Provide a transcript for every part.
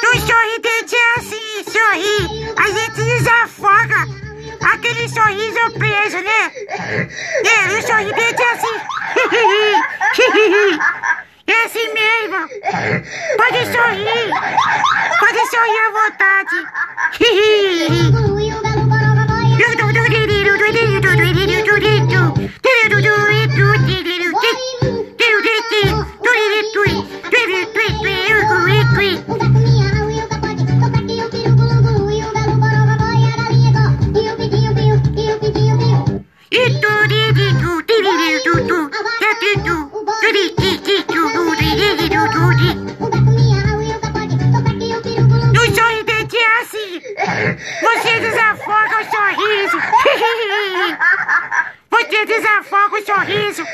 O sorridente é assim, sorri. A gente desafoga aquele sorriso preso, né? É, o sorridente é assim. É assim mesmo. Pode sorrir. Pode sorrir à vontade. No sorridente é assim. Você desafoga o sorriso. Você desafoga o sorriso.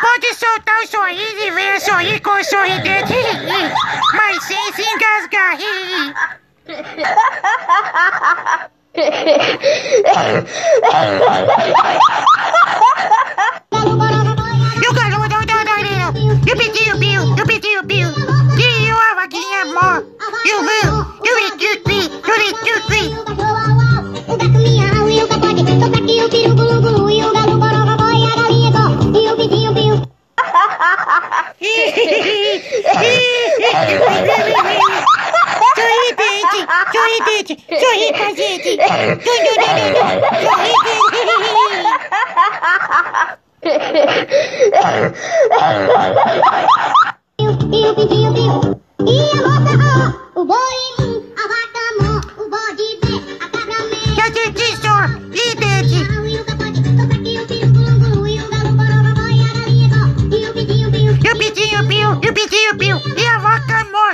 Pode soltar o sorriso soy el consuelo de ti, mas se engasga aí. Ha ha ha sorridente, sorri pra gente. Piu, piu, piu, piu. E a moça, ó, o boi, a vaca, mó, o bode, bem, a cabra, mé. Que a gente sorridente. Eu pedi, eu piu, eu pedi, eu piu, e a vaca, mó.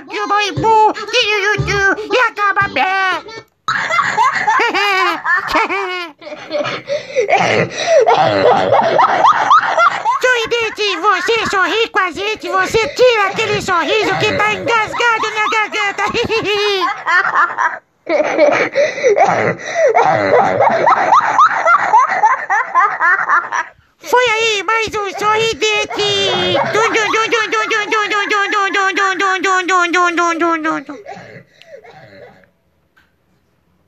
Sorridente, você sorri com a gente, você tira aquele sorriso que tá engasgado na garganta.